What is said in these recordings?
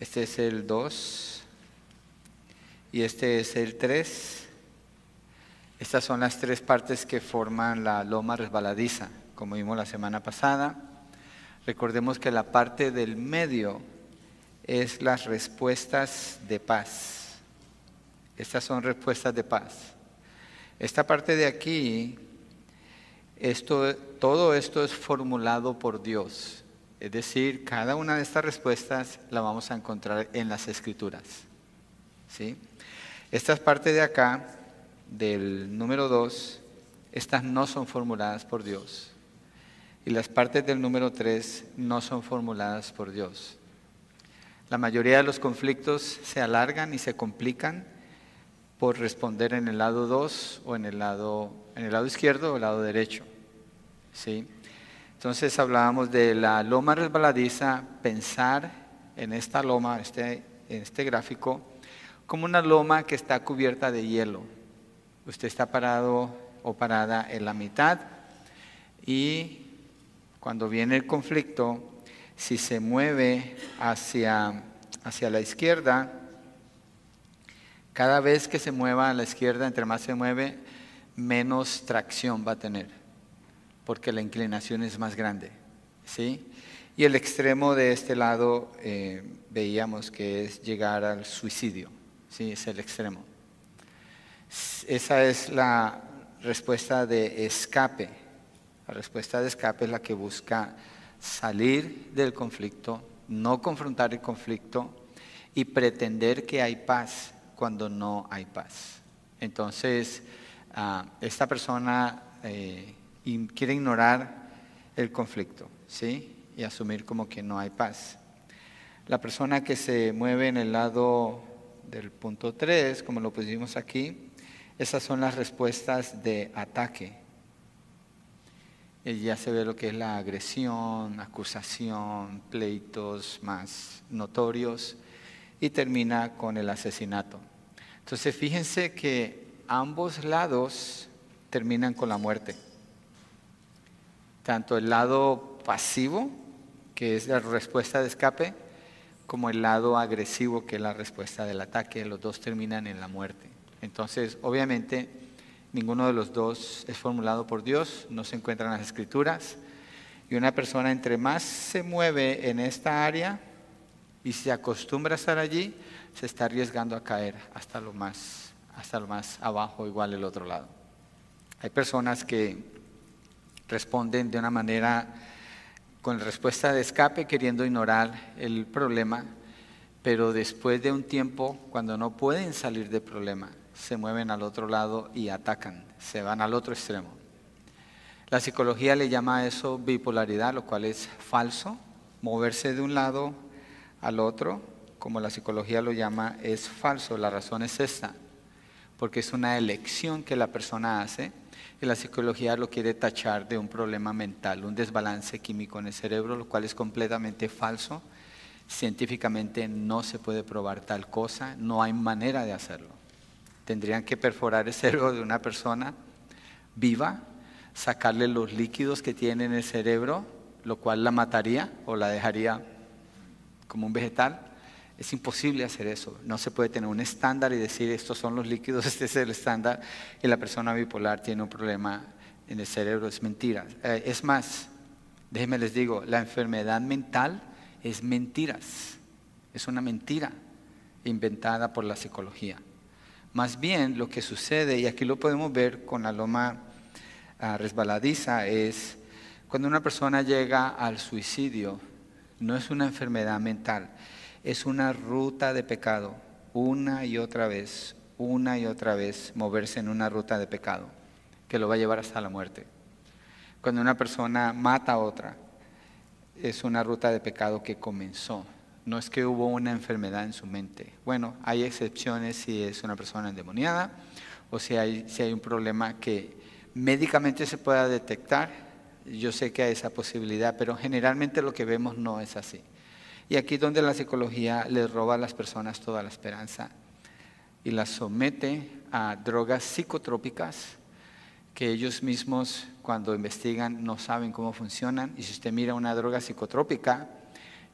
Este es el 2 y este es el 3. Estas son las tres partes que forman la loma resbaladiza, como vimos la semana pasada. Recordemos que la parte del medio es las respuestas de paz. Estas son respuestas de paz. Esta parte de aquí, esto, todo esto es formulado por Dios. Es decir, cada una de estas respuestas la vamos a encontrar en las escrituras. ¿sí? Estas partes de acá, del número 2, estas no son formuladas por Dios. Y las partes del número 3 no son formuladas por Dios. La mayoría de los conflictos se alargan y se complican por responder en el lado 2 o en el lado, en el lado izquierdo o el lado derecho. ¿sí? Entonces hablábamos de la loma resbaladiza, pensar en esta loma, este, en este gráfico, como una loma que está cubierta de hielo. Usted está parado o parada en la mitad y cuando viene el conflicto, si se mueve hacia, hacia la izquierda, cada vez que se mueva a la izquierda, entre más se mueve, menos tracción va a tener, porque la inclinación es más grande. ¿sí? Y el extremo de este lado eh, veíamos que es llegar al suicidio, ¿sí? es el extremo. Esa es la respuesta de escape. La respuesta de escape es la que busca salir del conflicto, no confrontar el conflicto y pretender que hay paz cuando no hay paz. Entonces, ah, esta persona eh, quiere ignorar el conflicto, ¿sí? Y asumir como que no hay paz. La persona que se mueve en el lado del punto 3, como lo pusimos aquí, esas son las respuestas de ataque. Y ya se ve lo que es la agresión, acusación, pleitos más notorios y termina con el asesinato. Entonces fíjense que ambos lados terminan con la muerte. Tanto el lado pasivo, que es la respuesta de escape, como el lado agresivo, que es la respuesta del ataque, los dos terminan en la muerte. Entonces, obviamente, ninguno de los dos es formulado por Dios, no se encuentra en las escrituras. Y una persona entre más se mueve en esta área y se acostumbra a estar allí, se está arriesgando a caer hasta lo más, hasta lo más abajo, igual el otro lado. Hay personas que responden de una manera con respuesta de escape, queriendo ignorar el problema, pero después de un tiempo, cuando no pueden salir del problema, se mueven al otro lado y atacan, se van al otro extremo. La psicología le llama a eso bipolaridad, lo cual es falso, moverse de un lado al otro, como la psicología lo llama, es falso. La razón es esta, porque es una elección que la persona hace y la psicología lo quiere tachar de un problema mental, un desbalance químico en el cerebro, lo cual es completamente falso. Científicamente no se puede probar tal cosa, no hay manera de hacerlo. Tendrían que perforar el cerebro de una persona viva, sacarle los líquidos que tiene en el cerebro, lo cual la mataría o la dejaría como un vegetal. Es imposible hacer eso. No se puede tener un estándar y decir estos son los líquidos, este es el estándar y la persona bipolar tiene un problema en el cerebro. Es mentira. Eh, es más, déjenme les digo, la enfermedad mental es mentiras. Es una mentira inventada por la psicología. Más bien lo que sucede, y aquí lo podemos ver con la loma ah, resbaladiza, es cuando una persona llega al suicidio, no es una enfermedad mental, es una ruta de pecado, una y otra vez, una y otra vez, moverse en una ruta de pecado que lo va a llevar hasta la muerte. Cuando una persona mata a otra, es una ruta de pecado que comenzó, no es que hubo una enfermedad en su mente. Bueno, hay excepciones si es una persona endemoniada o si hay, si hay un problema que médicamente se pueda detectar. Yo sé que hay esa posibilidad, pero generalmente lo que vemos no es así. Y aquí donde la psicología les roba a las personas toda la esperanza y las somete a drogas psicotrópicas que ellos mismos cuando investigan no saben cómo funcionan. Y si usted mira una droga psicotrópica,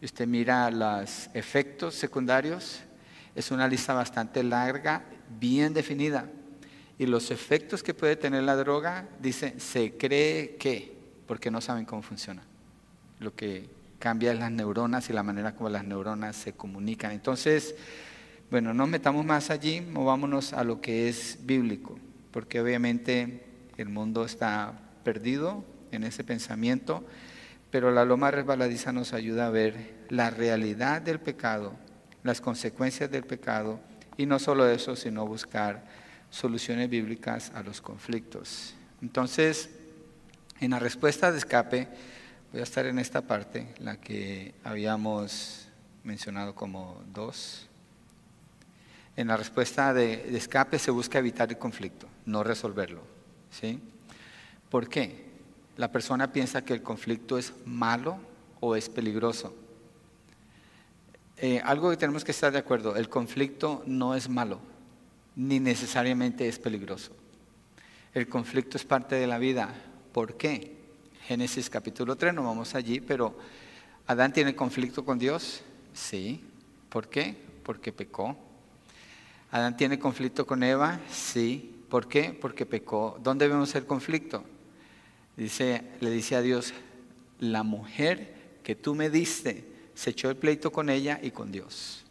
y usted mira los efectos secundarios, es una lista bastante larga, bien definida. Y los efectos que puede tener la droga, dice, se cree que, porque no saben cómo funciona. Lo que cambia las neuronas y la manera como las neuronas se comunican. Entonces, bueno, no metamos más allí, movámonos a lo que es bíblico, porque obviamente el mundo está perdido en ese pensamiento, pero la loma resbaladiza nos ayuda a ver la realidad del pecado, las consecuencias del pecado, y no solo eso, sino buscar soluciones bíblicas a los conflictos. Entonces, en la respuesta de escape, voy a estar en esta parte, la que habíamos mencionado como dos. En la respuesta de, escape se busca evitar el conflicto, no resolverlo. ¿sí? ¿Por qué? La persona piensa que el conflicto es malo o es peligroso. Eh, algo que tenemos que estar de acuerdo, el conflicto no es malo, ni necesariamente es peligroso. El conflicto es parte de la vida. ¿Por qué? Génesis capítulo 3, no vamos allí, pero ¿Adán tiene conflicto con Dios? Sí. ¿Por qué? Porque pecó. ¿Adán tiene conflicto con Eva? Sí. ¿Por qué? Porque pecó. ¿Dónde vemos el conflicto? Dice, le dice a Dios, la mujer que tú me diste, se echó el pleito con ella y con Dios.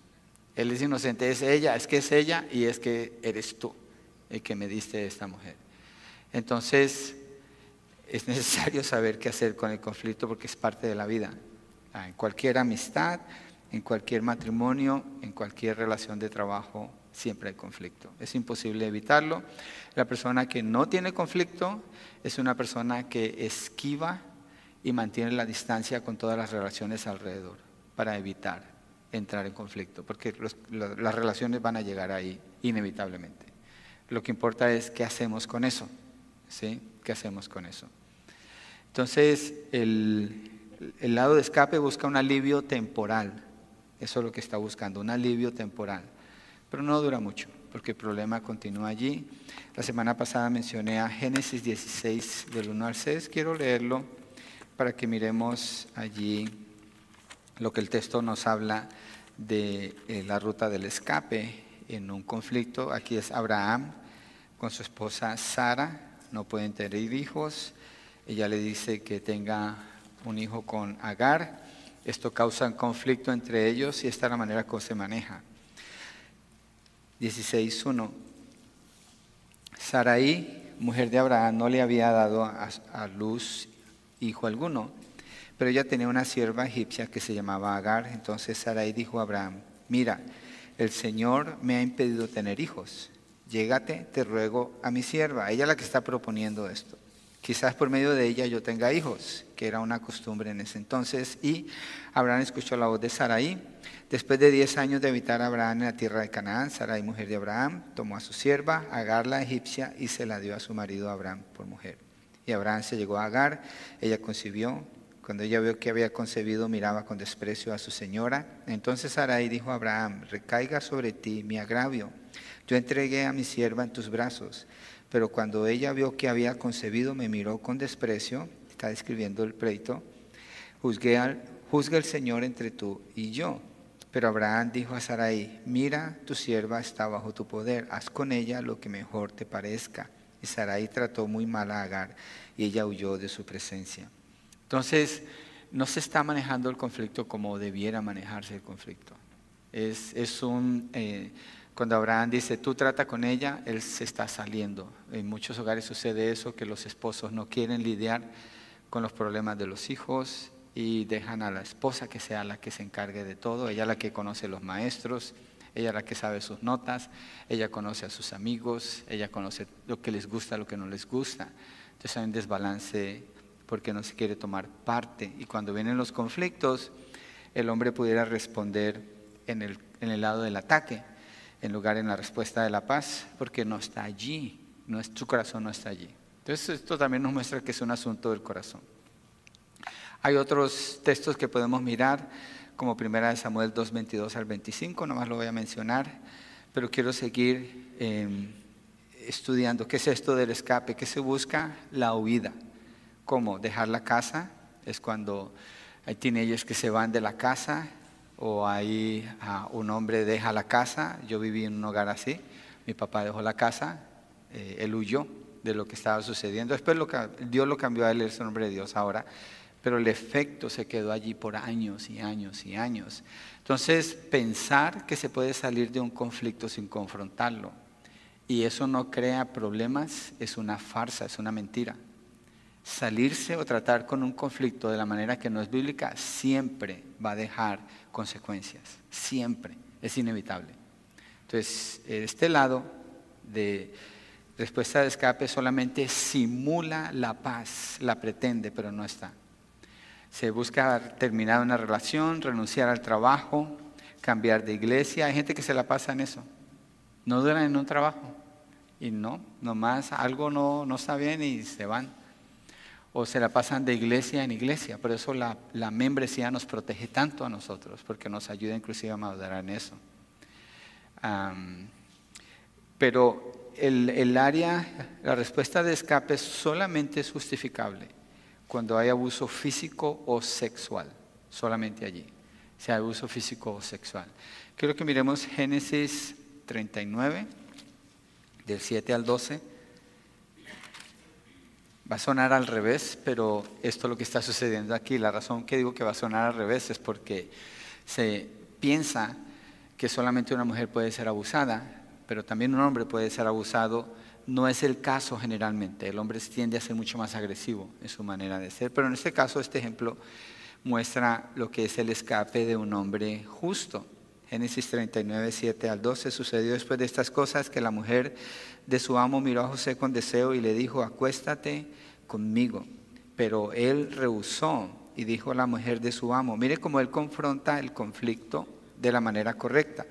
Él es inocente, es ella, es que es ella y es que eres tú el que me diste esta mujer. Entonces, es necesario saber qué hacer con el conflicto porque es parte de la vida. En cualquier amistad, en cualquier matrimonio, en cualquier relación de trabajo, siempre hay conflicto. Es imposible evitarlo. La persona que no tiene conflicto es una persona que esquiva y mantiene la distancia con todas las relaciones alrededor para evitar entrar en conflicto, porque las relaciones van a llegar ahí inevitablemente. Lo que importa es qué hacemos con eso, ¿sí? ¿Qué hacemos con eso? Entonces, el, lado de escape busca un alivio temporal, eso es lo que está buscando, un alivio temporal pero no dura mucho, porque el problema continúa allí. La semana pasada mencioné a Génesis 16 del 1 al 6, quiero leerlo para que miremos allí lo que el texto nos habla de eh, la ruta del escape en un conflicto. Aquí es Abraham con su esposa Sara, no pueden tener hijos. Ella le dice que tenga un hijo con Agar. Esto causa un conflicto entre ellos y esta es la manera como se maneja. 16.1. Saraí, mujer de Abraham, no le había dado a, luz hijo alguno, pero ella tenía una sierva egipcia que se llamaba Agar. Entonces Sarai dijo a Abraham, mira, el Señor me ha impedido tener hijos. Llégate, te ruego, a mi sierva. Ella es la que está proponiendo esto. Quizás por medio de ella yo tenga hijos, que era una costumbre en ese entonces. Y Abraham escuchó la voz de Sarai Después de diez años de habitar Abraham en la tierra de Canaán, Sarai, mujer de Abraham, tomó a su sierva, Agar la egipcia, y se la dio a su marido Abraham por mujer. Y Abraham se llegó a Agar, ella concibió. Cuando ella vio que había concebido, miraba con desprecio a su señora. Entonces Sarai dijo a Abraham, recaiga sobre ti mi agravio. Yo entregué a mi sierva en tus brazos. Pero cuando ella vio que había concebido, me miró con desprecio, está describiendo el pleito, juzgué al, juzga el Señor entre tú y yo. Pero Abraham dijo a Sarai, mira, tu sierva está bajo tu poder, haz con ella lo que mejor te parezca. Y Sarai trató muy mal a Agar y ella huyó de su presencia. Entonces, no se está manejando el conflicto como debiera manejarse el conflicto. Es, es un, eh, cuando Abraham dice, tú trata con ella, él se está saliendo. En muchos hogares sucede eso, que los esposos no quieren lidiar con los problemas de los hijos y dejan a la esposa que sea la que se encargue de todo, ella la que conoce los maestros, ella la que sabe sus notas, ella conoce a sus amigos, ella conoce lo que les gusta, lo que no les gusta. Entonces hay un desbalance porque no se quiere tomar parte. Y cuando vienen los conflictos, el hombre pudiera responder en el, en el lado del ataque, en lugar en la respuesta de la paz, porque no está allí, no es, su corazón no está allí. Entonces esto también nos muestra que es un asunto del corazón. Hay otros textos que podemos mirar, como primera de Samuel 2, 22 al 25, nomás lo voy a mencionar, pero quiero seguir em, estudiando qué es esto del escape, qué se busca, la huida. ¿Cómo? Dejar la casa, es cuando Hay teenagers que se van de la casa o hay ah, un hombre deja la casa. Yo viví en un hogar así. Mi papá dejó la casa, eh, él huyó de lo que estaba sucediendo. Después lo, Dios lo cambió a él, es el nombre de Dios ahora. Pero el efecto se quedó allí por años y años y años. Entonces, pensar que se puede salir de un conflicto sin confrontarlo y eso no crea problemas es una farsa, es una mentira. Salirse o tratar con un conflicto de la manera que no es bíblica siempre va a dejar consecuencias, siempre, es inevitable. Entonces, este lado de respuesta de escape solamente simula la paz, la pretende, pero no está. Se busca terminar una relación, renunciar al trabajo, cambiar de iglesia. Hay gente que se la pasa en eso. No duran en un trabajo. Y no, nomás algo no, no está bien y se van. O se la pasan de iglesia en iglesia. Por eso la, membresía nos protege tanto a nosotros, porque nos ayuda inclusive a madurar en eso. pero el, el área, la respuesta de escape solamente es justificable cuando hay abuso físico o sexual, solamente allí, si hay abuso físico o sexual. Quiero que miremos Génesis 39, del 7 al 12. Va a sonar al revés, pero esto es lo que está sucediendo aquí. La razón que digo que va a sonar al revés es porque se piensa que solamente una mujer puede ser abusada, pero también un hombre puede ser abusado no es el caso generalmente. El hombre tiende a ser mucho más agresivo en su manera de ser. Pero en este caso, este ejemplo muestra lo que es el escape de un hombre justo. Génesis 39, 7 al 12 sucedió después de estas cosas que la mujer de su amo miró a José con deseo y le dijo, acuéstate conmigo. Pero él rehusó y dijo a la mujer de su amo, mire cómo él confronta el conflicto de la manera correcta.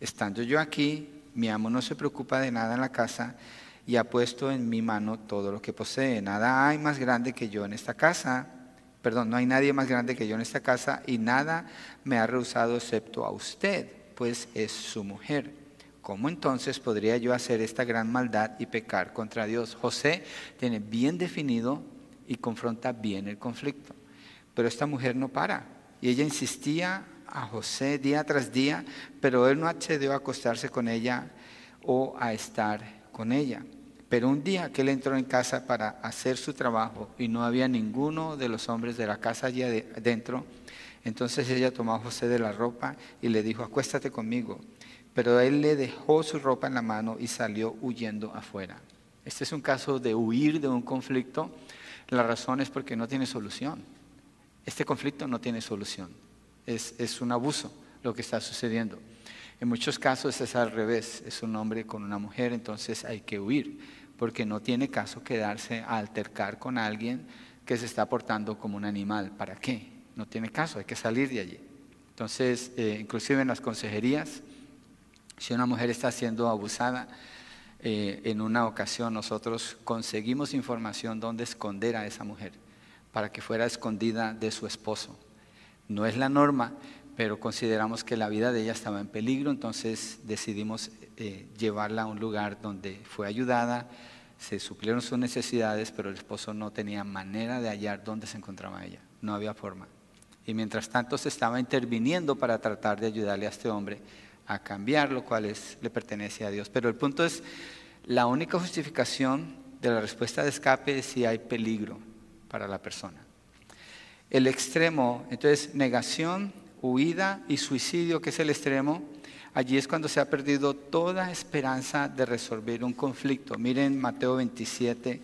Estando yo aquí, mi amo no se preocupa de nada en la casa y ha puesto en mi mano todo lo que posee. Nada hay más grande que yo en esta casa. Perdón, no hay nadie más grande que yo en esta casa y nada me ha rehusado excepto a usted, pues es su mujer. ¿Cómo entonces podría yo hacer esta gran maldad y pecar contra Dios? José tiene bien definido y confronta bien el conflicto. Pero esta mujer no para. Y ella insistía a José día tras día, pero él no accedió a acostarse con ella o a estar con ella. Pero un día que él entró en casa para hacer su trabajo y no había ninguno de los hombres de la casa allí adentro, entonces ella tomó a José de la ropa y le dijo, acuéstate conmigo. Pero él le dejó su ropa en la mano y salió huyendo afuera. Este es un caso de huir de un conflicto. La razón es porque no tiene solución. Este conflicto no tiene solución es, un abuso lo que está sucediendo. En muchos casos es al revés, es un hombre con una mujer, entonces hay que huir, porque no tiene caso quedarse a altercar con alguien que se está portando como un animal. ¿Para qué? No tiene caso, hay que salir de allí. Entonces, eh, inclusive en las consejerías, si una mujer está siendo abusada, eh, en una ocasión nosotros conseguimos información dónde esconder a esa mujer para que fuera escondida de su esposo. No es la norma, pero consideramos que la vida de ella estaba en peligro, entonces decidimos eh, llevarla a un lugar donde fue ayudada, se suplieron sus necesidades, pero el esposo no tenía manera de hallar dónde se encontraba ella, no había forma. Y mientras tanto se estaba interviniendo para tratar de ayudarle a este hombre a cambiar, lo cual es, le pertenece a Dios. Pero el punto es, la única justificación de la respuesta de escape es si hay peligro para la persona el extremo, entonces negación, huida y suicidio, que es el extremo, allí es cuando se ha perdido toda esperanza de resolver un conflicto. Miren Mateo 27,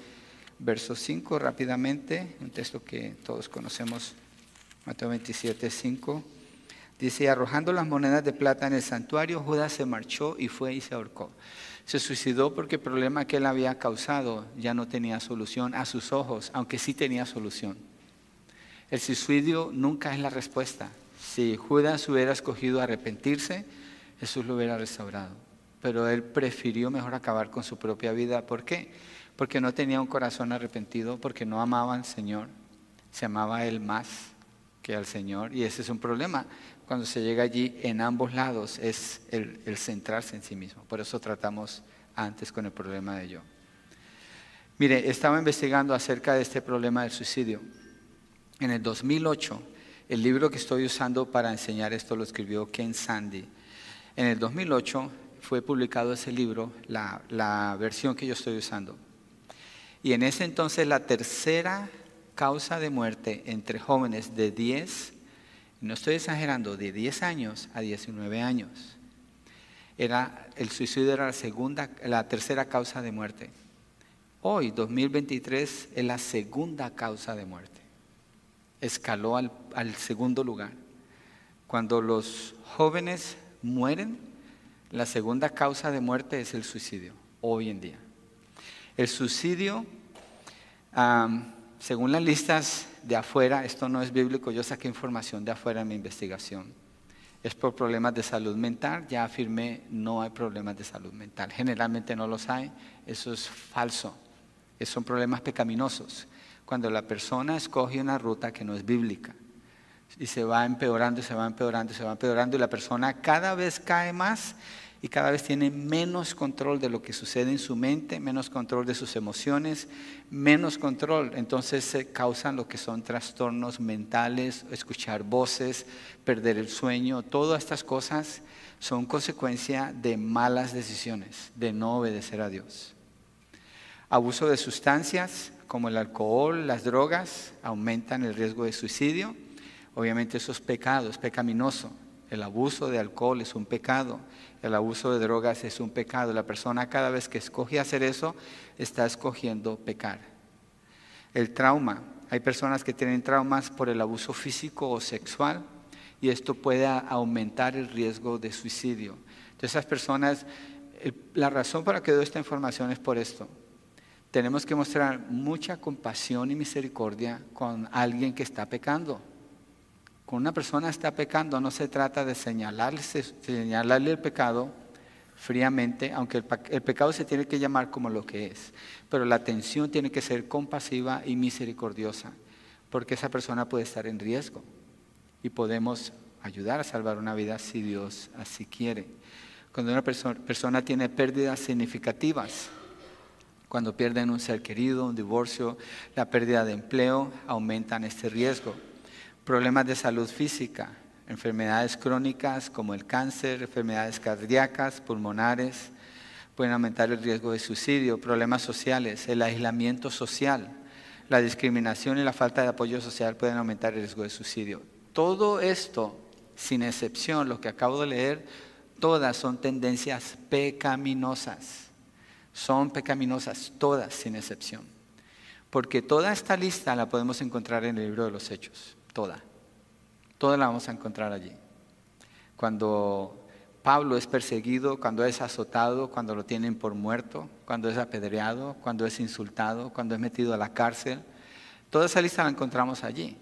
verso 5 rápidamente, un texto que todos conocemos, Mateo 27, 5. Dice, arrojando las monedas de plata en el santuario, Judas se marchó y fue y se ahorcó. Se suicidó porque el problema que él había causado ya no tenía solución a sus ojos, aunque sí tenía solución. El suicidio nunca es la respuesta. Si Judas hubiera escogido arrepentirse, Jesús lo hubiera restaurado. Pero él prefirió mejor acabar con su propia vida. ¿Por qué? Porque no tenía un corazón arrepentido, porque no amaba al Señor. Se amaba a él más que al Señor. Y ese es un problema. Cuando se llega allí, en ambos lados, es el, el centrarse en sí mismo. Por eso tratamos antes con el problema de yo. Mire, estaba investigando acerca de este problema del suicidio en el 2008 El libro que estoy usando para enseñar esto lo escribió Ken Sandy. En el 2008 fue publicado ese libro, la, la versión que yo estoy usando. Y en ese entonces la tercera causa de muerte entre jóvenes de 10, no estoy exagerando, de 10 años a 19 años, era el suicidio era la segunda, la tercera causa de muerte. Hoy, 2023, es la segunda causa de muerte. Escaló al, al segundo lugar. Cuando los jóvenes mueren, la segunda causa de muerte es el suicidio, hoy en día. El suicidio, según las listas de afuera, esto no es bíblico, yo saqué información de afuera en mi investigación. Es por problemas de salud mental, ya afirmé, no hay problemas de salud mental. Generalmente no los hay, eso es falso. Esos son problemas pecaminosos. Cuando la persona escoge una ruta que no es bíblica y se va empeorando, se va empeorando, se va empeorando y la persona cada vez cae más y cada vez tiene menos control de lo que sucede en su mente, menos control de sus emociones, menos control. Entonces se causan lo que son trastornos mentales, escuchar voces, perder el sueño, todas estas cosas son consecuencia de malas decisiones, de no obedecer a Dios. Abuso de sustancias como el alcohol, las drogas, aumentan el riesgo de suicidio. Obviamente eso es pecado, es pecaminoso. El abuso de alcohol es un pecado, el abuso de drogas es un pecado. La persona cada vez que escoge hacer eso está escogiendo pecar. El trauma. Hay personas que tienen traumas por el abuso físico o sexual y esto puede aumentar el riesgo de suicidio. Entonces esas personas, la razón para que doy esta información es por esto. Tenemos que mostrar mucha compasión y misericordia con alguien que está pecando. Cuando una persona está pecando, no se trata de señalarle, el pecado fríamente, aunque el, pecado se tiene que llamar como lo que es, pero la atención tiene que ser compasiva y misericordiosa, porque esa persona puede estar en riesgo y podemos ayudar a salvar una vida si Dios así quiere. Cuando una persona tiene pérdidas significativas, cuando pierden un ser querido, un divorcio, la pérdida de empleo, aumentan este riesgo problemas de salud física, enfermedades crónicas como el cáncer, enfermedades cardíacas, pulmonares, pueden aumentar el riesgo de suicidio, problemas sociales, el aislamiento social, la discriminación y la falta de apoyo social pueden aumentar el riesgo de suicidio. Todo esto, sin excepción, lo que acabo de leer, todas son tendencias pecaminosas. Son pecaminosas, todas sin excepción. Porque toda esta lista la podemos encontrar en el libro de los Hechos toda. Toda la vamos a encontrar allí. Cuando Pablo es perseguido, cuando es azotado, cuando lo tienen por muerto, cuando es apedreado, cuando es insultado, cuando es metido a la cárcel. Toda esa lista la encontramos allí.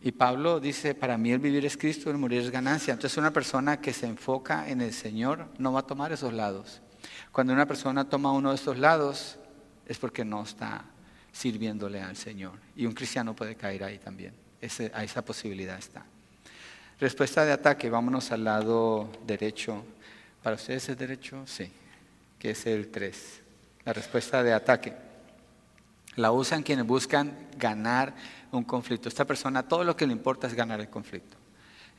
Y Pablo dice, para mí el vivir es Cristo, el morir es ganancia. Entonces una persona que se enfoca en el Señor no va a tomar esos lados. Cuando una persona toma uno de estos lados es porque no está sirviéndole al Señor. Y un cristiano puede caer ahí también a esa posibilidad está. Respuesta de ataque, vámonos al lado derecho. ¿Para ustedes es derecho? Sí, que es el 3. La respuesta de ataque. La usan quienes buscan ganar un conflicto. Esta persona todo lo que le importa es ganar el conflicto.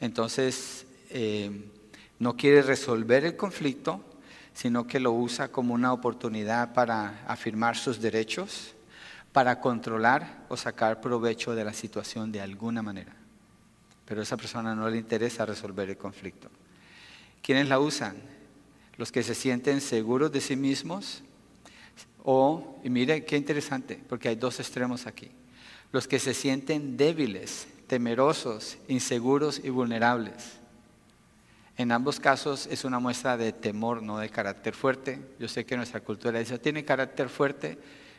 Entonces, eh, no quiere resolver el conflicto, sino que lo usa como una oportunidad para afirmar sus derechos, para controlar o sacar provecho de la situación de alguna manera. Pero a esa persona no le interesa resolver el conflicto. ¿Quiénes la usan? Los que se sienten seguros de sí mismos o, y mire qué interesante, porque hay dos extremos aquí. Los que se sienten débiles, temerosos, inseguros y vulnerables. En ambos casos es una muestra de temor, no de carácter fuerte. Yo sé que nuestra cultura dice, tiene carácter fuerte,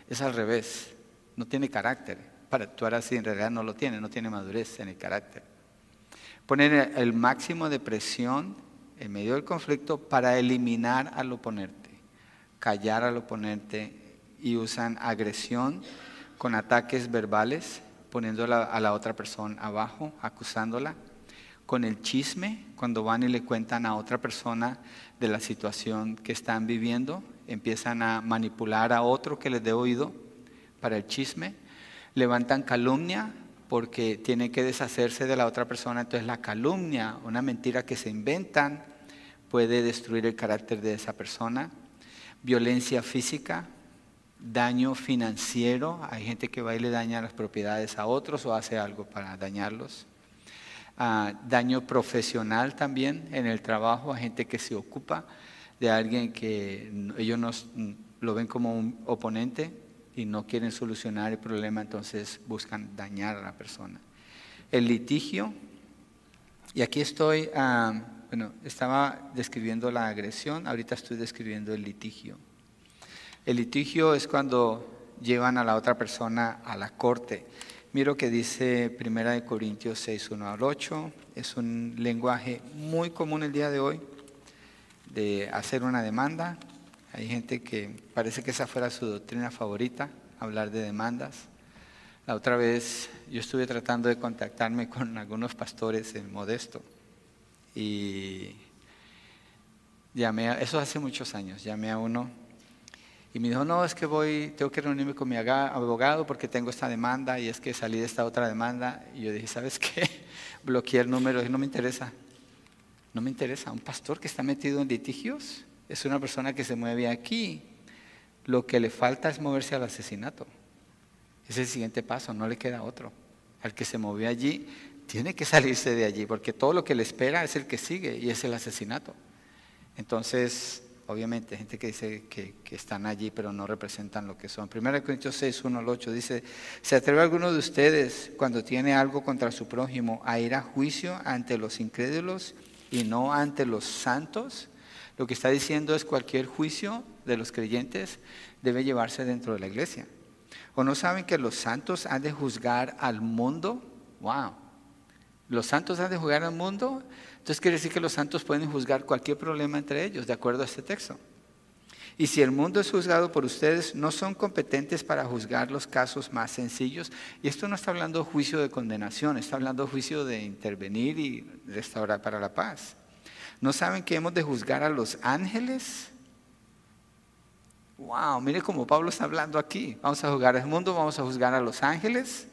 es al revés no tiene carácter para actuar así, en realidad no lo tiene, no tiene madurez en el carácter. Poner el máximo de presión en medio del conflicto para eliminar al oponente, callar al oponente y usan agresión con ataques verbales, poniéndola a la otra persona abajo, acusándola, con el chisme, cuando van y le cuentan a otra persona de la situación que están viviendo, empiezan a manipular a otro que les dé oído para el chisme, levantan calumnia porque tiene que deshacerse de la otra persona. Entonces la calumnia, una mentira que se inventan, puede destruir el carácter de esa persona. Violencia física, daño financiero. Hay gente que va y le daña las propiedades a otros o hace algo para dañarlos. Ah, daño profesional también en el trabajo, hay gente que se ocupa de alguien que ellos no, lo ven como un oponente y no quieren solucionar el problema, entonces buscan dañar a la persona. El litigio, y aquí estoy, ah, bueno, estaba describiendo la agresión, ahorita estoy describiendo el litigio. El litigio es cuando llevan a la otra persona a la corte. Miro que dice 1 Corintios 6, 1 al 8. Es un lenguaje muy común el día de hoy de hacer una demanda hay gente que parece que esa fuera su doctrina favorita, hablar de demandas. La otra vez yo estuve tratando de contactarme con algunos pastores en Modesto y llamé, a, eso hace muchos años, llamé a uno y me dijo, no, es que voy, tengo que reunirme con mi abogado porque tengo esta demanda y es que salí de esta otra demanda. Y yo dije, ¿sabes qué? Bloqueé el número y no me interesa. No me interesa. Un pastor que está metido en litigios es una persona que se mueve aquí. Lo que le falta es moverse al asesinato. Es el siguiente paso, no le queda otro. Al que se movió allí, tiene que salirse de allí, porque todo lo que le espera es el que sigue y es el asesinato. Entonces, obviamente, gente que dice que, están allí, pero no representan lo que son. 1 Corintios 6, 1 al 8 dice, ¿se atreve alguno de ustedes cuando tiene algo contra su prójimo a ir a juicio ante los incrédulos y no ante los santos? Lo que está diciendo es cualquier juicio de los creyentes debe llevarse dentro de la iglesia. ¿O no saben que los santos han de juzgar al mundo? ¡Wow! ¿Los santos han de juzgar al mundo? Entonces quiere decir que los santos pueden juzgar cualquier problema entre ellos, de acuerdo a este texto. Y si el mundo es juzgado por ustedes, no son competentes para juzgar los casos más sencillos. Y esto no está hablando juicio de condenación, está hablando juicio de intervenir y restaurar para la paz. ¿No saben que hemos de juzgar a los ángeles? Wow, mire cómo Pablo está hablando aquí. Vamos a juzgar al mundo, vamos a juzgar a los ángeles.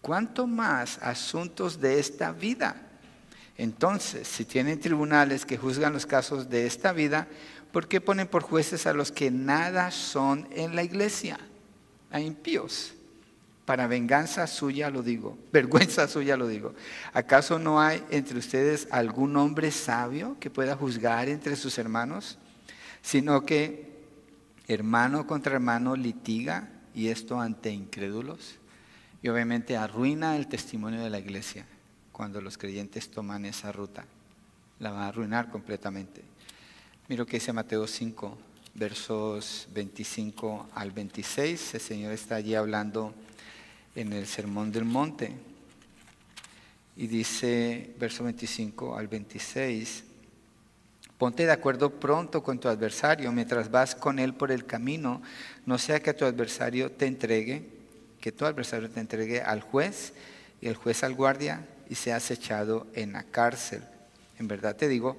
¿Cuánto más asuntos de esta vida? Entonces, si tienen tribunales que juzgan los casos de esta vida, ¿por qué ponen por jueces a los que nada son en la iglesia? A impíos. Para venganza suya lo digo, vergüenza suya lo digo. ¿Acaso no hay entre ustedes algún hombre sabio que pueda juzgar entre sus hermanos? Sino que hermano contra hermano litiga y esto ante incrédulos. Y obviamente arruina el testimonio de la iglesia cuando los creyentes toman esa ruta. La va a arruinar completamente. Miro que dice Mateo 5, versos 25 al 26. El Señor está allí hablando en el Sermón del Monte. Y dice, verso 25 al 26, ponte de acuerdo pronto con tu adversario mientras vas con él por el camino, no sea que tu adversario te entregue, que tu adversario te entregue al juez y el juez al guardia y seas echado en la cárcel. En verdad te digo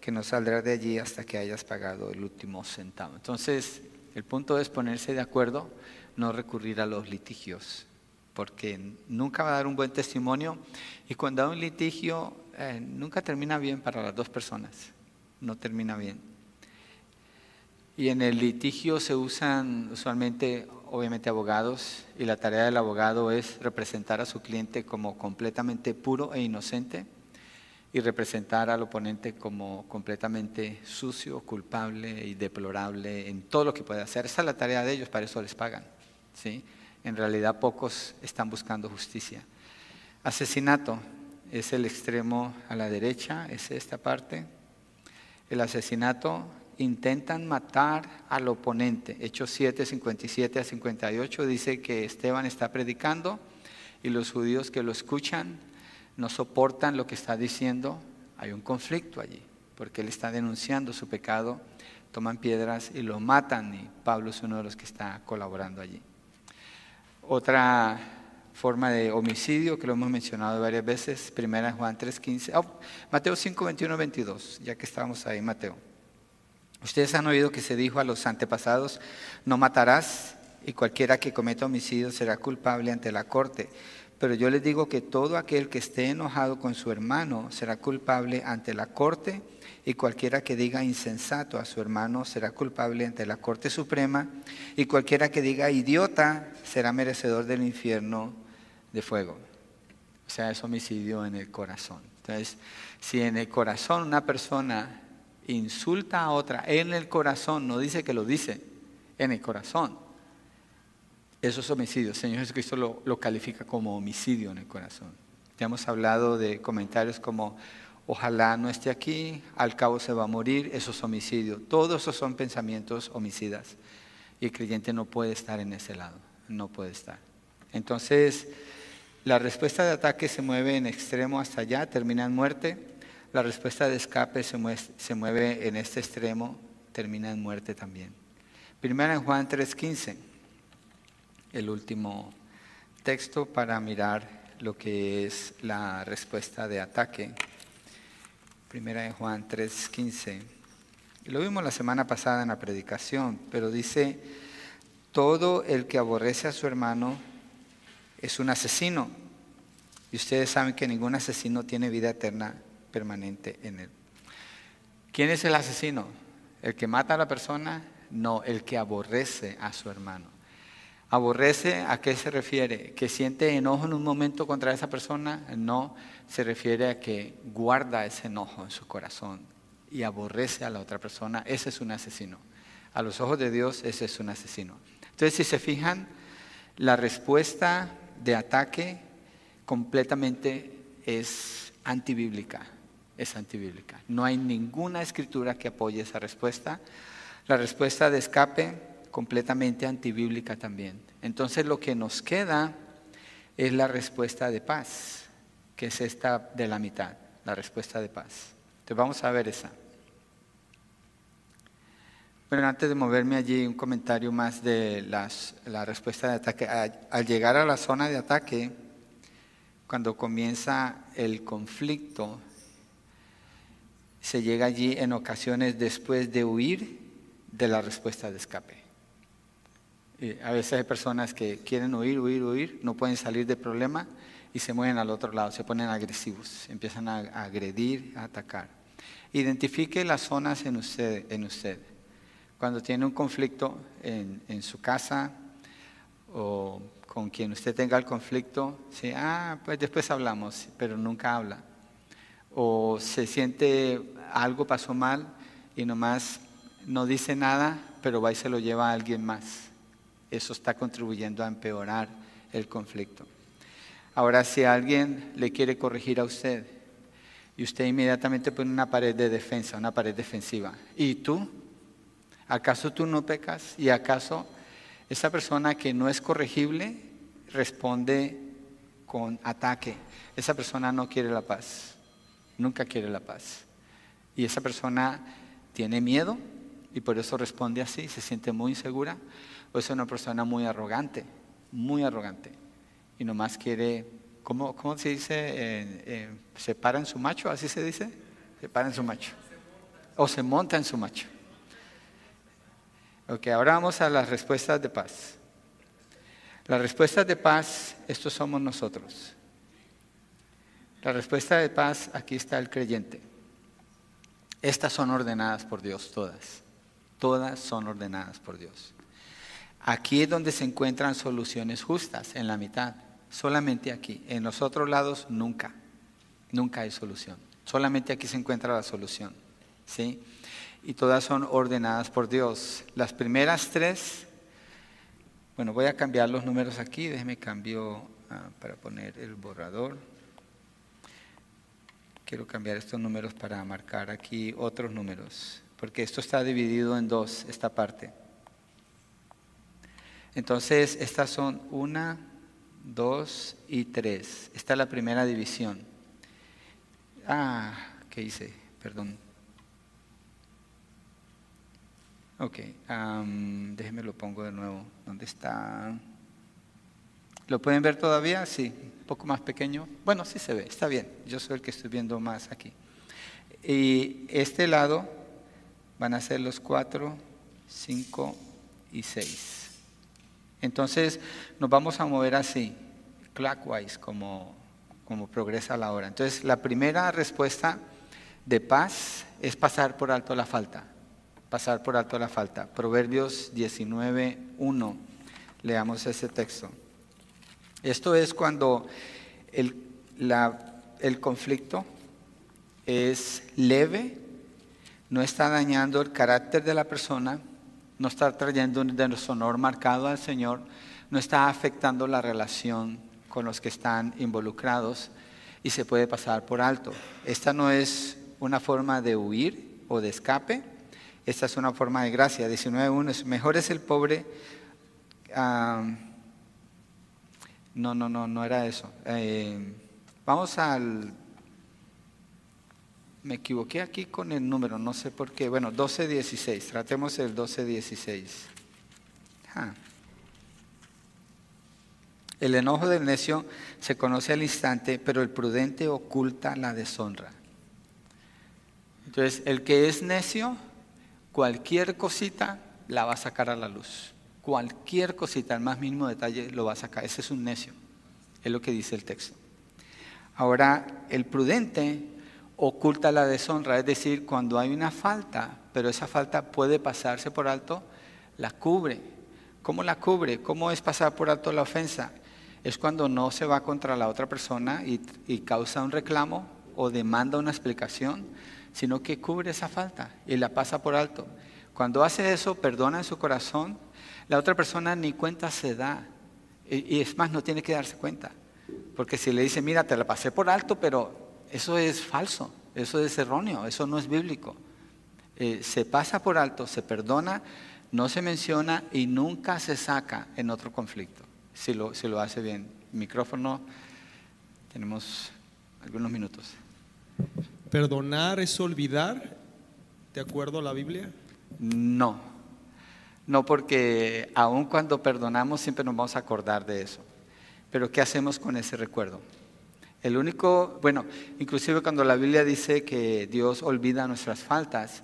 que no saldrás de allí hasta que hayas pagado el último centavo. Entonces, el punto es ponerse de acuerdo, no recurrir a los litigios porque nunca va a dar un buen testimonio y cuando hay un litigio eh, nunca termina bien para las dos personas, no termina bien. Y en el litigio se usan usualmente, obviamente, abogados y la tarea del abogado es representar a su cliente como completamente puro e inocente y representar al oponente como completamente sucio, culpable y deplorable en todo lo que puede hacer. Esa es la tarea de ellos, para eso les pagan. ¿sí? En realidad pocos están buscando justicia. Asesinato es el extremo a la derecha, es esta parte. El asesinato intentan matar al oponente. Hechos 7, 57 a 58 dice que Esteban está predicando y los judíos que lo escuchan no soportan lo que está diciendo. Hay un conflicto allí, porque él está denunciando su pecado, toman piedras y lo matan y Pablo es uno de los que está colaborando allí. Otra forma de homicidio que lo hemos mencionado varias veces, primera Juan 3.15, oh, Mateo 5, 21, 22, ya que estamos ahí, Mateo. Ustedes han oído que se dijo a los antepasados, no matarás y cualquiera que cometa homicidio será culpable ante la corte. Pero yo les digo que todo aquel que esté enojado con su hermano será culpable ante la corte y cualquiera que diga insensato a su hermano será culpable ante la Corte Suprema, y cualquiera que diga idiota será merecedor del infierno de fuego. O sea, es homicidio en el corazón. Entonces, si en el corazón una persona insulta a otra, en el corazón, no dice que lo dice, en el corazón, eso es homicidio. El Señor Jesucristo lo, lo califica como homicidio en el corazón. Ya hemos hablado de comentarios como ojalá no esté aquí, al cabo se va a morir, eso es homicidio. Todos esos son pensamientos homicidas. Y el creyente no puede estar en ese lado, no puede estar. Entonces, la respuesta de ataque se mueve en extremo hasta allá, termina en muerte. La respuesta de escape se mueve, en este extremo, termina en muerte también. Primera en Juan 3:15, el último texto para mirar lo que es la respuesta de ataque. Primera de Juan 3:15. Lo vimos la semana pasada en la predicación, pero dice, todo el que aborrece a su hermano es un asesino. Y ustedes saben que ningún asesino tiene vida eterna permanente en él. ¿Quién es el asesino? ¿El que mata a la persona? No, el que aborrece a su hermano. ¿Aborrece a qué se refiere? ¿Que siente enojo en un momento contra esa persona? No, se refiere a que guarda ese enojo en su corazón y aborrece a la otra persona. Ese es un asesino. A los ojos de Dios, ese es un asesino. Entonces, si se fijan, la respuesta de ataque completamente es antibíblica. Es antibíblica. No hay ninguna escritura que apoye esa respuesta. La respuesta de escape completamente antibíblica también. Entonces lo que nos queda es la respuesta de paz, que es esta de la mitad, la respuesta de paz. Entonces vamos a ver esa. Pero antes de moverme allí, un comentario más de las, la respuesta de ataque. Al llegar a la zona de ataque, cuando comienza el conflicto, se llega allí en ocasiones después de huir de la respuesta de escape a veces hay personas que quieren huir, huir, huir, no pueden salir del problema y se mueven al otro lado, se ponen agresivos, empiezan a, agredir, a atacar. Identifique las zonas en usted. Cuando tiene un conflicto en, en su casa o con quien usted tenga el conflicto, sí, ah, pues después hablamos, pero nunca habla. O se siente algo pasó mal y nomás no dice nada, pero va y se lo lleva a alguien más eso está contribuyendo a empeorar el conflicto. Ahora, si alguien le quiere corregir a usted y usted inmediatamente pone una pared de defensa, una pared defensiva, ¿y tú? ¿Acaso tú no pecas? ¿Y acaso esa persona que no es corregible responde con ataque? Esa persona no quiere la paz, nunca quiere la paz. Y esa persona tiene miedo y por eso responde así, se siente muy insegura o es una persona muy arrogante, muy arrogante, y nomás quiere, ¿cómo, cómo se dice? Eh, ¿Se para en su macho? ¿Así se dice? Se para en su macho. O se monta en su macho. Ok, ahora vamos a las respuestas de paz. Las respuestas de paz, estos somos nosotros. La respuesta de paz, aquí está el creyente. Estas son ordenadas por Dios, todas. Todas son ordenadas por Dios. Aquí es donde se encuentran soluciones justas, en la mitad. Solamente aquí. En los otros lados nunca. Nunca hay solución. Solamente aquí se encuentra la solución. ¿sí? Y todas son ordenadas por Dios. Las primeras tres, bueno, voy a cambiar los números aquí. Déjeme cambio ah, para poner el borrador. Quiero cambiar estos números para marcar aquí otros números. Porque esto está dividido en dos, esta parte. Entonces, estas son una, dos y tres. Esta es la primera división. Ah, ¿qué hice? Perdón. Ok, déjenme lo pongo de nuevo. ¿Dónde está? ¿Lo pueden ver todavía? Sí, un poco más pequeño. Bueno, sí se ve, está bien. Yo soy el que estoy viendo más aquí. Y este lado van a ser los cuatro, cinco y seis. Entonces nos vamos a mover así. clockwise, como, como progresa la hora. Entonces, la primera respuesta de paz es pasar por alto la falta. Pasar por alto la falta. Proverbios 19, 1. Leamos ese texto. Esto es cuando el, el conflicto es leve, no está dañando el carácter de la persona, no está trayendo un deshonor marcado al Señor, no está afectando la relación con los que están involucrados y se puede pasar por alto. Esta no es una forma de huir o de escape, esta es una forma de gracia. 19.1 es mejor es el pobre. no, no, no, no era eso. Eh, vamos al me equivoqué aquí con el número, no sé por qué. Bueno, 12.16, tratemos el 12.16. Ah. El enojo del necio se conoce al instante, pero el prudente oculta la deshonra. Entonces, el que es necio, cualquier cosita la va a sacar a la luz. Cualquier cosita, el más mínimo detalle, lo va a sacar. Ese es un necio. Es lo que dice el texto. Ahora, el prudente oculta la deshonra, es decir, cuando hay una falta, pero esa falta puede pasarse por alto, la cubre. ¿Cómo la cubre? ¿Cómo es pasar por alto la ofensa? Es cuando no se va contra la otra persona y, causa un reclamo o demanda una explicación, sino que cubre esa falta y la pasa por alto. Cuando hace eso, perdona en su corazón, la otra persona ni cuenta se da. Y, y es más, no tiene que darse cuenta. Porque si le dice, mira, te la pasé por alto, pero eso es falso, eso es erróneo, eso no es bíblico. Eh, se pasa por alto, se perdona, no se menciona y nunca se saca en otro conflicto, si lo, lo hace bien. Micrófono, tenemos algunos minutos. ¿Perdonar es olvidar, de acuerdo a la Biblia? No, no porque aun cuando perdonamos siempre nos vamos a acordar de eso. Pero ¿qué hacemos con ese recuerdo? El único, bueno, inclusive cuando la Biblia dice que Dios olvida nuestras faltas,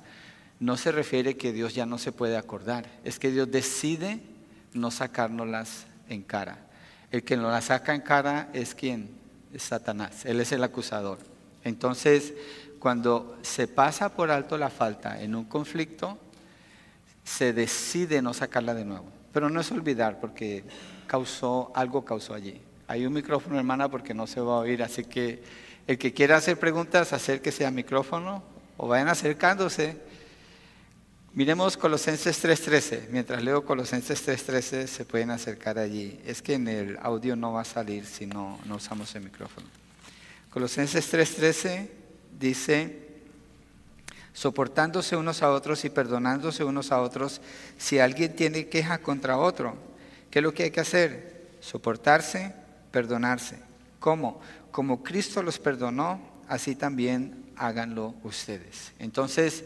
no se refiere que Dios ya no se puede acordar, es que Dios decide no sacárnoslas en cara. El que nos las saca en cara es quien? Es Satanás, él es el acusador. Entonces, cuando se pasa por alto la falta en un conflicto, se decide no sacarla de nuevo. Pero no es olvidar porque causó, algo causó allí. Hay un micrófono, hermana, porque no se va a oír, así que el que quiera hacer preguntas, acérquese al micrófono o vayan acercándose. Miremos Colosenses 3.13. Mientras leo Colosenses 3.13, se pueden acercar allí. Es que en el audio no va a salir si no, no usamos el micrófono. Colosenses 3.13 dice, soportándose unos a otros y perdonándose unos a otros si alguien tiene queja contra otro. ¿Qué es lo que hay que hacer? Soportarse, perdonarse. ¿Cómo? Como Cristo los perdonó, así también háganlo ustedes. Entonces,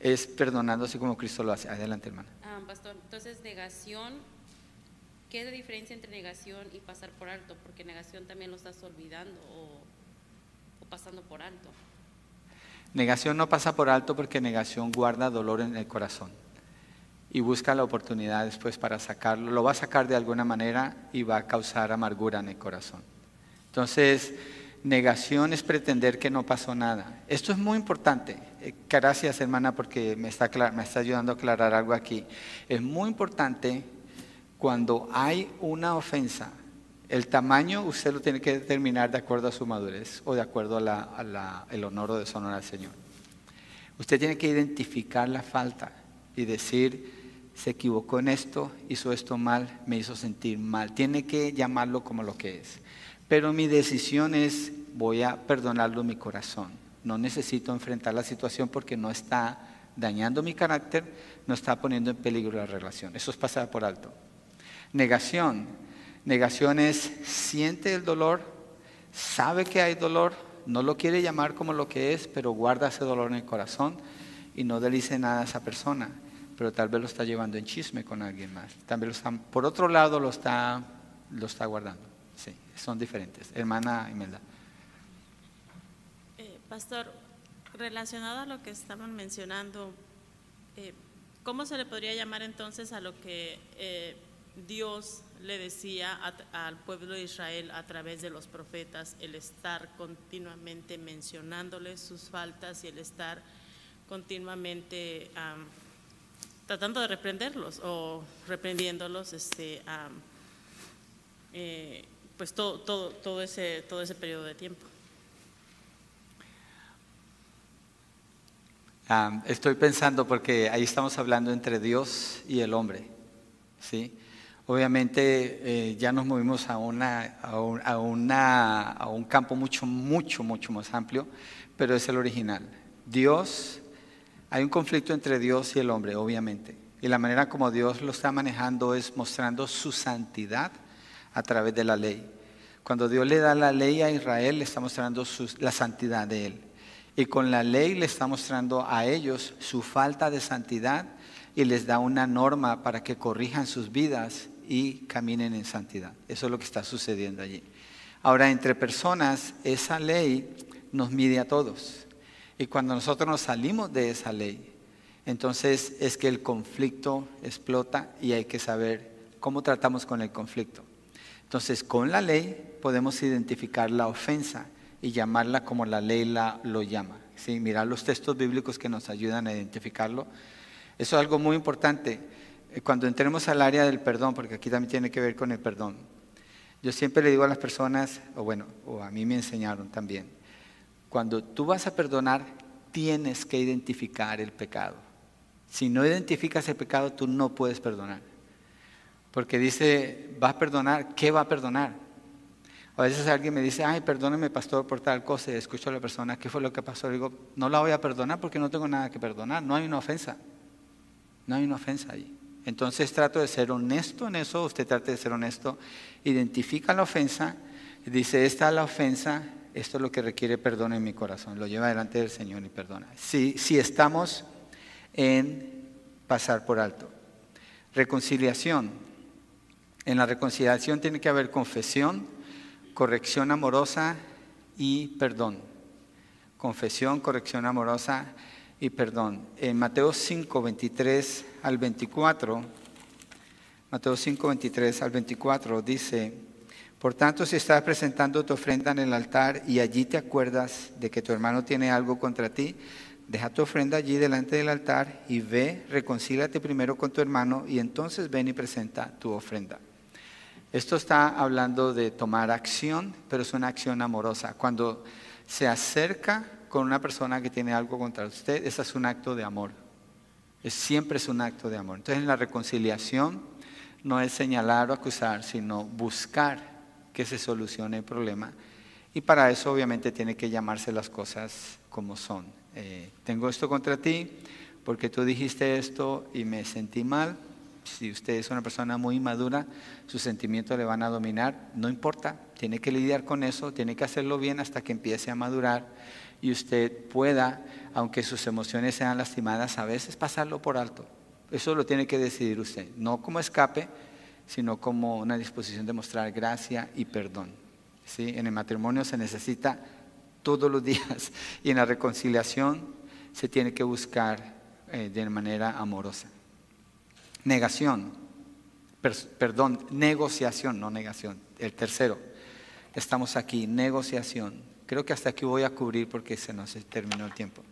es perdonándose como Cristo lo hace. Adelante, hermana. Ah, pastor, entonces negación, ¿qué es la diferencia entre negación y pasar por alto? Porque negación también lo estás olvidando o, o pasando por alto. Negación no pasa por alto porque negación guarda dolor en el corazón y busca la oportunidad después para sacarlo. Lo va a sacar de alguna manera y va a causar amargura en el corazón. Entonces, negación es pretender que no pasó nada. Esto es muy importante. Eh, gracias, hermana, porque me está, me está ayudando a aclarar algo aquí. Es muy importante cuando hay una ofensa. El tamaño usted lo tiene que determinar de acuerdo a su madurez o de acuerdo al honor o deshonor al Señor. Usted tiene que identificar la falta y decir, se equivocó en esto, hizo esto mal, me hizo sentir mal. Tiene que llamarlo como lo que es. Pero mi decisión es, voy a perdonarlo mi corazón. No necesito enfrentar la situación porque no está dañando mi carácter, no está poniendo en peligro la relación. Eso es pasar por alto. Negación. Negación es, siente el dolor, sabe que hay dolor, no lo quiere llamar como lo que es, pero guarda ese dolor en el corazón y no delice nada a esa persona pero tal vez lo está llevando en chisme con alguien más. También lo está, por otro lado lo está, lo está guardando. Sí, son diferentes. Hermana Imelda. Eh, pastor, relacionado a lo que estaban mencionando, eh, ¿cómo se le podría llamar entonces a lo que eh, Dios le decía al pueblo de Israel a través de los profetas el estar continuamente mencionándoles sus faltas y el estar continuamente am, tratando de reprenderlos o reprendiéndolos este, am, eh, pues todo, todo, todo, ese, todo ese periodo de tiempo. Ah, estoy pensando porque ahí estamos hablando entre Dios y el hombre, ¿sí? Obviamente eh, ya nos movimos a, una, a, un, a una- a un campo mucho, mucho, mucho más amplio, pero es el original. Dios, hay un conflicto entre Dios y el hombre, obviamente. Y la manera como Dios lo está manejando es mostrando su santidad a través de la ley. Cuando Dios le da la ley a Israel, le está mostrando la santidad de él. Y con la ley le está mostrando a ellos su falta de santidad y les da una norma para que corrijan sus vidas y caminen en santidad. Eso es lo que está sucediendo allí. Ahora, entre personas, esa ley nos mide a todos. Y cuando nosotros nos salimos de esa ley, entonces es que el conflicto explota y hay que saber cómo tratamos con el conflicto. Entonces, con la ley podemos identificar la ofensa y llamarla como la ley la, lo llama. ¿sí? Mirar los textos bíblicos que nos ayudan a identificarlo. Eso es algo muy importante. Eh, Cuando entremos al área del perdón, porque aquí también tiene que ver con el perdón, yo siempre le digo a las personas, o bueno, o a mí me enseñaron también, cuando tú vas a perdonar, tienes que identificar el pecado. Si no identificas el pecado, tú no puedes perdonar. Porque dice, va a perdonar, ¿qué va a perdonar? A veces alguien me dice, ay, perdóneme, pastor, por tal cosa, y escucho a la persona, ¿qué fue lo que pasó? Digo, no la voy a perdonar porque no tengo nada que perdonar, no hay una ofensa. No hay una ofensa ahí. Entonces trato de ser honesto en eso, usted trate de ser honesto, identifica la ofensa, dice, esta es la ofensa, esto es lo que requiere perdón en mi corazón, lo lleva delante del Señor y perdona. Si, si estamos en pasar por alto. Reconciliación. En la reconciliación tiene que haber confesión, corrección amorosa y perdón. Confesión, corrección amorosa y perdón. En Mateo 5, 23 al 24, Mateo 5, 23 al 24 dice, por tanto, si estás presentando tu ofrenda en el altar y allí te acuerdas de que tu hermano tiene algo contra ti, deja tu ofrenda allí delante del altar y ve, reconcílate primero con tu hermano y entonces ven y presenta tu ofrenda. Esto está hablando de tomar acción, pero es una acción amorosa. Cuando se acerca con una persona que tiene algo contra usted, ese es un acto de amor. Es, siempre es un acto de amor. Entonces, en la reconciliación no es señalar o acusar, sino buscar que se solucione el problema. Y para eso, obviamente, tiene que llamarse las cosas como son. Eh, tengo esto contra ti porque tú dijiste esto y me sentí mal. Si usted es una persona muy madura, sus sentimientos le van a dominar. No importa, tiene que lidiar con eso, tiene que hacerlo bien hasta que empiece a madurar y usted pueda, aunque sus emociones sean lastimadas, a veces pasarlo por alto. Eso lo tiene que decidir usted, no como escape, sino como una disposición de mostrar gracia y perdón. ¿Sí? En el matrimonio se necesita todos los días y en la reconciliación se tiene que buscar eh, de manera amorosa. Negación, per- perdón, negociación, no negación. El tercero, estamos aquí, negociación. Creo que hasta aquí voy a cubrir porque se nos terminó el tiempo.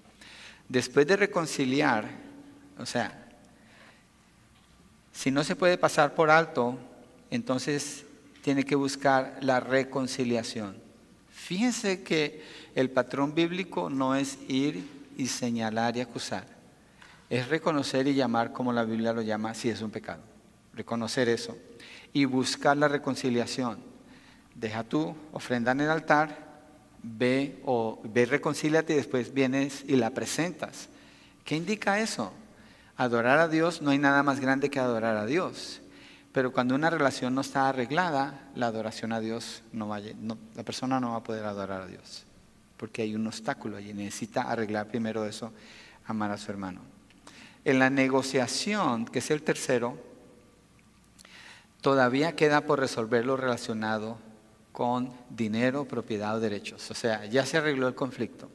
Después de reconciliar, o sea, si no se puede pasar por alto, entonces tiene que buscar la reconciliación. Fíjense que el patrón bíblico no es ir y señalar y acusar, es reconocer y llamar como la Biblia lo llama si es un pecado. Reconocer eso y buscar la reconciliación. Deja tu ofrenda en el altar, ve o ve reconcíliate y después vienes y la presentas. ¿Qué indica eso? Adorar a Dios no hay nada más grande que adorar a Dios. Pero cuando una relación no está arreglada, la adoración a Dios no va a no- la persona no va a poder adorar a Dios. Porque hay un obstáculo allí. Necesita arreglar primero eso, amar a su hermano. En la negociación, que es el tercero, todavía queda por resolver lo relacionado con dinero, propiedad o derechos. O sea, ya se arregló el conflicto,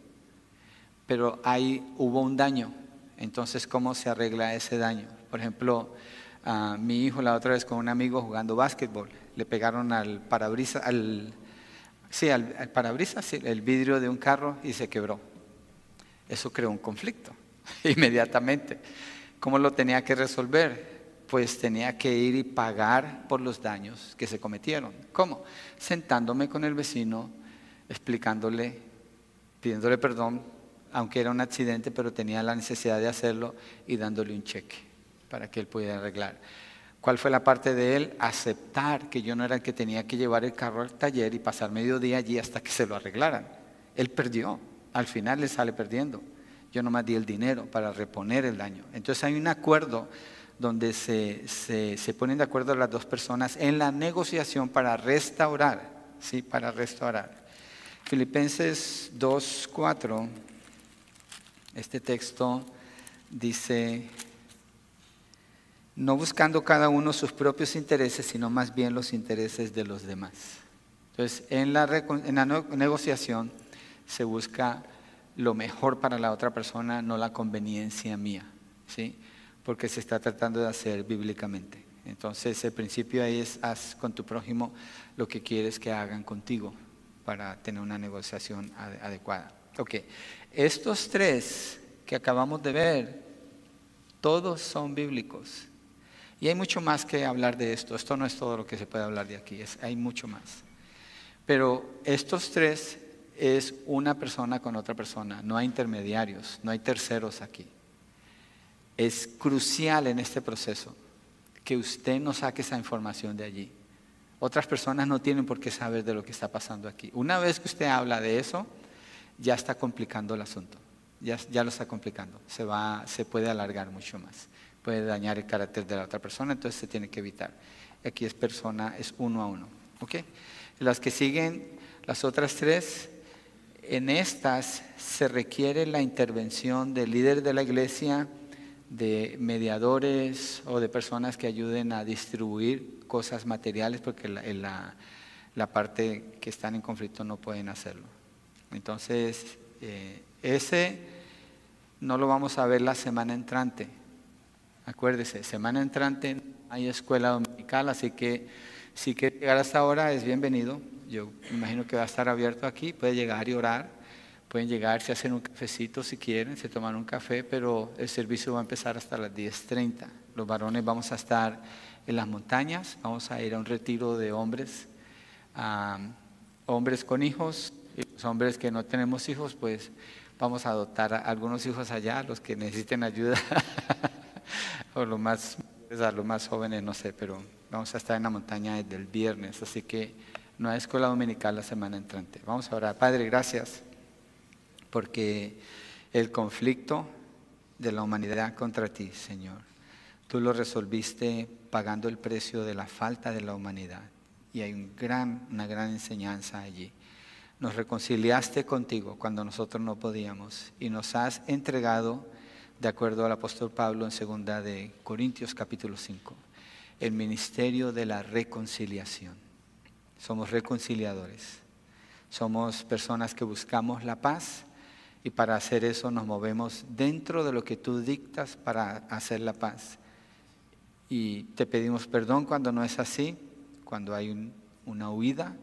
pero ahí hubo un daño. Entonces, ¿cómo se arregla ese daño? Por ejemplo, a mi hijo la otra vez con un amigo jugando básquetbol. Le pegaron al parabrisas, al, sí, al, al parabrisas, sí, el vidrio de un carro y se quebró. Eso creó un conflicto inmediatamente. ¿Cómo lo tenía que resolver? Pues tenía que ir y pagar por los daños que se cometieron. ¿Cómo? Sentándome con el vecino, explicándole, pidiéndole perdón, aunque era un accidente, pero tenía la necesidad de hacerlo y dándole un cheque para que él pudiera arreglar. ¿Cuál fue la parte de él? Aceptar que yo no era el que tenía que llevar el carro al taller y pasar medio día allí hasta que se lo arreglaran. Él perdió, al final le sale perdiendo. Yo nomás di el dinero para reponer el daño. Entonces hay un acuerdo donde se, se, se ponen de acuerdo las dos personas en la negociación para restaurar, ¿sí? Para restaurar. Filipenses 2.4, este texto dice, no buscando cada uno sus propios intereses, sino más bien los intereses de los demás. Entonces, en la, negociación se busca lo mejor para la otra persona, no la conveniencia mía, ¿sí? Porque se está tratando de hacer bíblicamente. Entonces, el principio ahí es, haz con tu prójimo lo que quieres que hagan contigo para tener una negociación adecuada. Ok, estos tres que acabamos de ver, todos son bíblicos. Y hay mucho más que hablar de esto. Esto no es todo lo que se puede hablar de aquí, hay mucho más. Pero estos tres es una persona con otra persona, no hay intermediarios, no hay terceros aquí. Es crucial en este proceso que usted no saque esa información de allí. Otras personas no tienen por qué saber de lo que está pasando aquí. Una vez que usted habla de eso, ya está complicando el asunto. Ya, ya lo está complicando. Se, va, se puede alargar mucho más. Puede dañar el carácter de la otra persona, entonces se tiene que evitar. Aquí es persona, es uno a uno. Las que siguen, las otras tres, en estas se requiere la intervención del líder de la iglesia, de mediadores o de personas que ayuden a distribuir cosas materiales, porque la, la, la parte que están en conflicto no pueden hacerlo. Entonces, eh, ese no lo vamos a ver la semana entrante. Acuérdese, semana entrante hay escuela dominical, así que si quiere llegar hasta ahora es bienvenido. Yo imagino que va a estar abierto aquí, puede llegar y orar. Pueden llegar, se hacen un cafecito si quieren, se toman un café, pero el servicio va a empezar hasta las 10.30. Los varones vamos a estar en las montañas, vamos a ir a un retiro de hombres, hombres con hijos, y los hombres que no tenemos hijos, pues vamos a adoptar a algunos hijos allá, los que necesiten ayuda, o los más, a los más jóvenes, no sé, pero vamos a estar en la montaña desde el viernes, así que no hay escuela dominical la semana entrante. Vamos a orar. Padre, gracias porque el conflicto de la humanidad contra ti, Señor, tú lo resolviste pagando el precio de la falta de la humanidad. Y hay un gran, una gran enseñanza allí. Nos reconciliaste contigo cuando nosotros no podíamos y nos has entregado, de acuerdo al apóstol Pablo en segunda de Corintios capítulo 5, el ministerio de la reconciliación. Somos reconciliadores. Somos personas que buscamos la paz y para hacer eso nos movemos dentro de lo que tú dictas para hacer la paz. Y te pedimos perdón cuando no es así, cuando hay una huida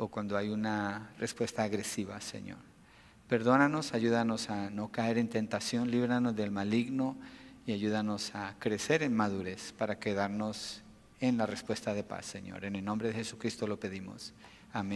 o cuando hay una respuesta agresiva, Señor. Perdónanos, ayúdanos a no caer en tentación, líbranos del maligno y ayúdanos a crecer en madurez para quedarnos en la respuesta de paz, Señor. En el nombre de Jesucristo lo pedimos. Amén.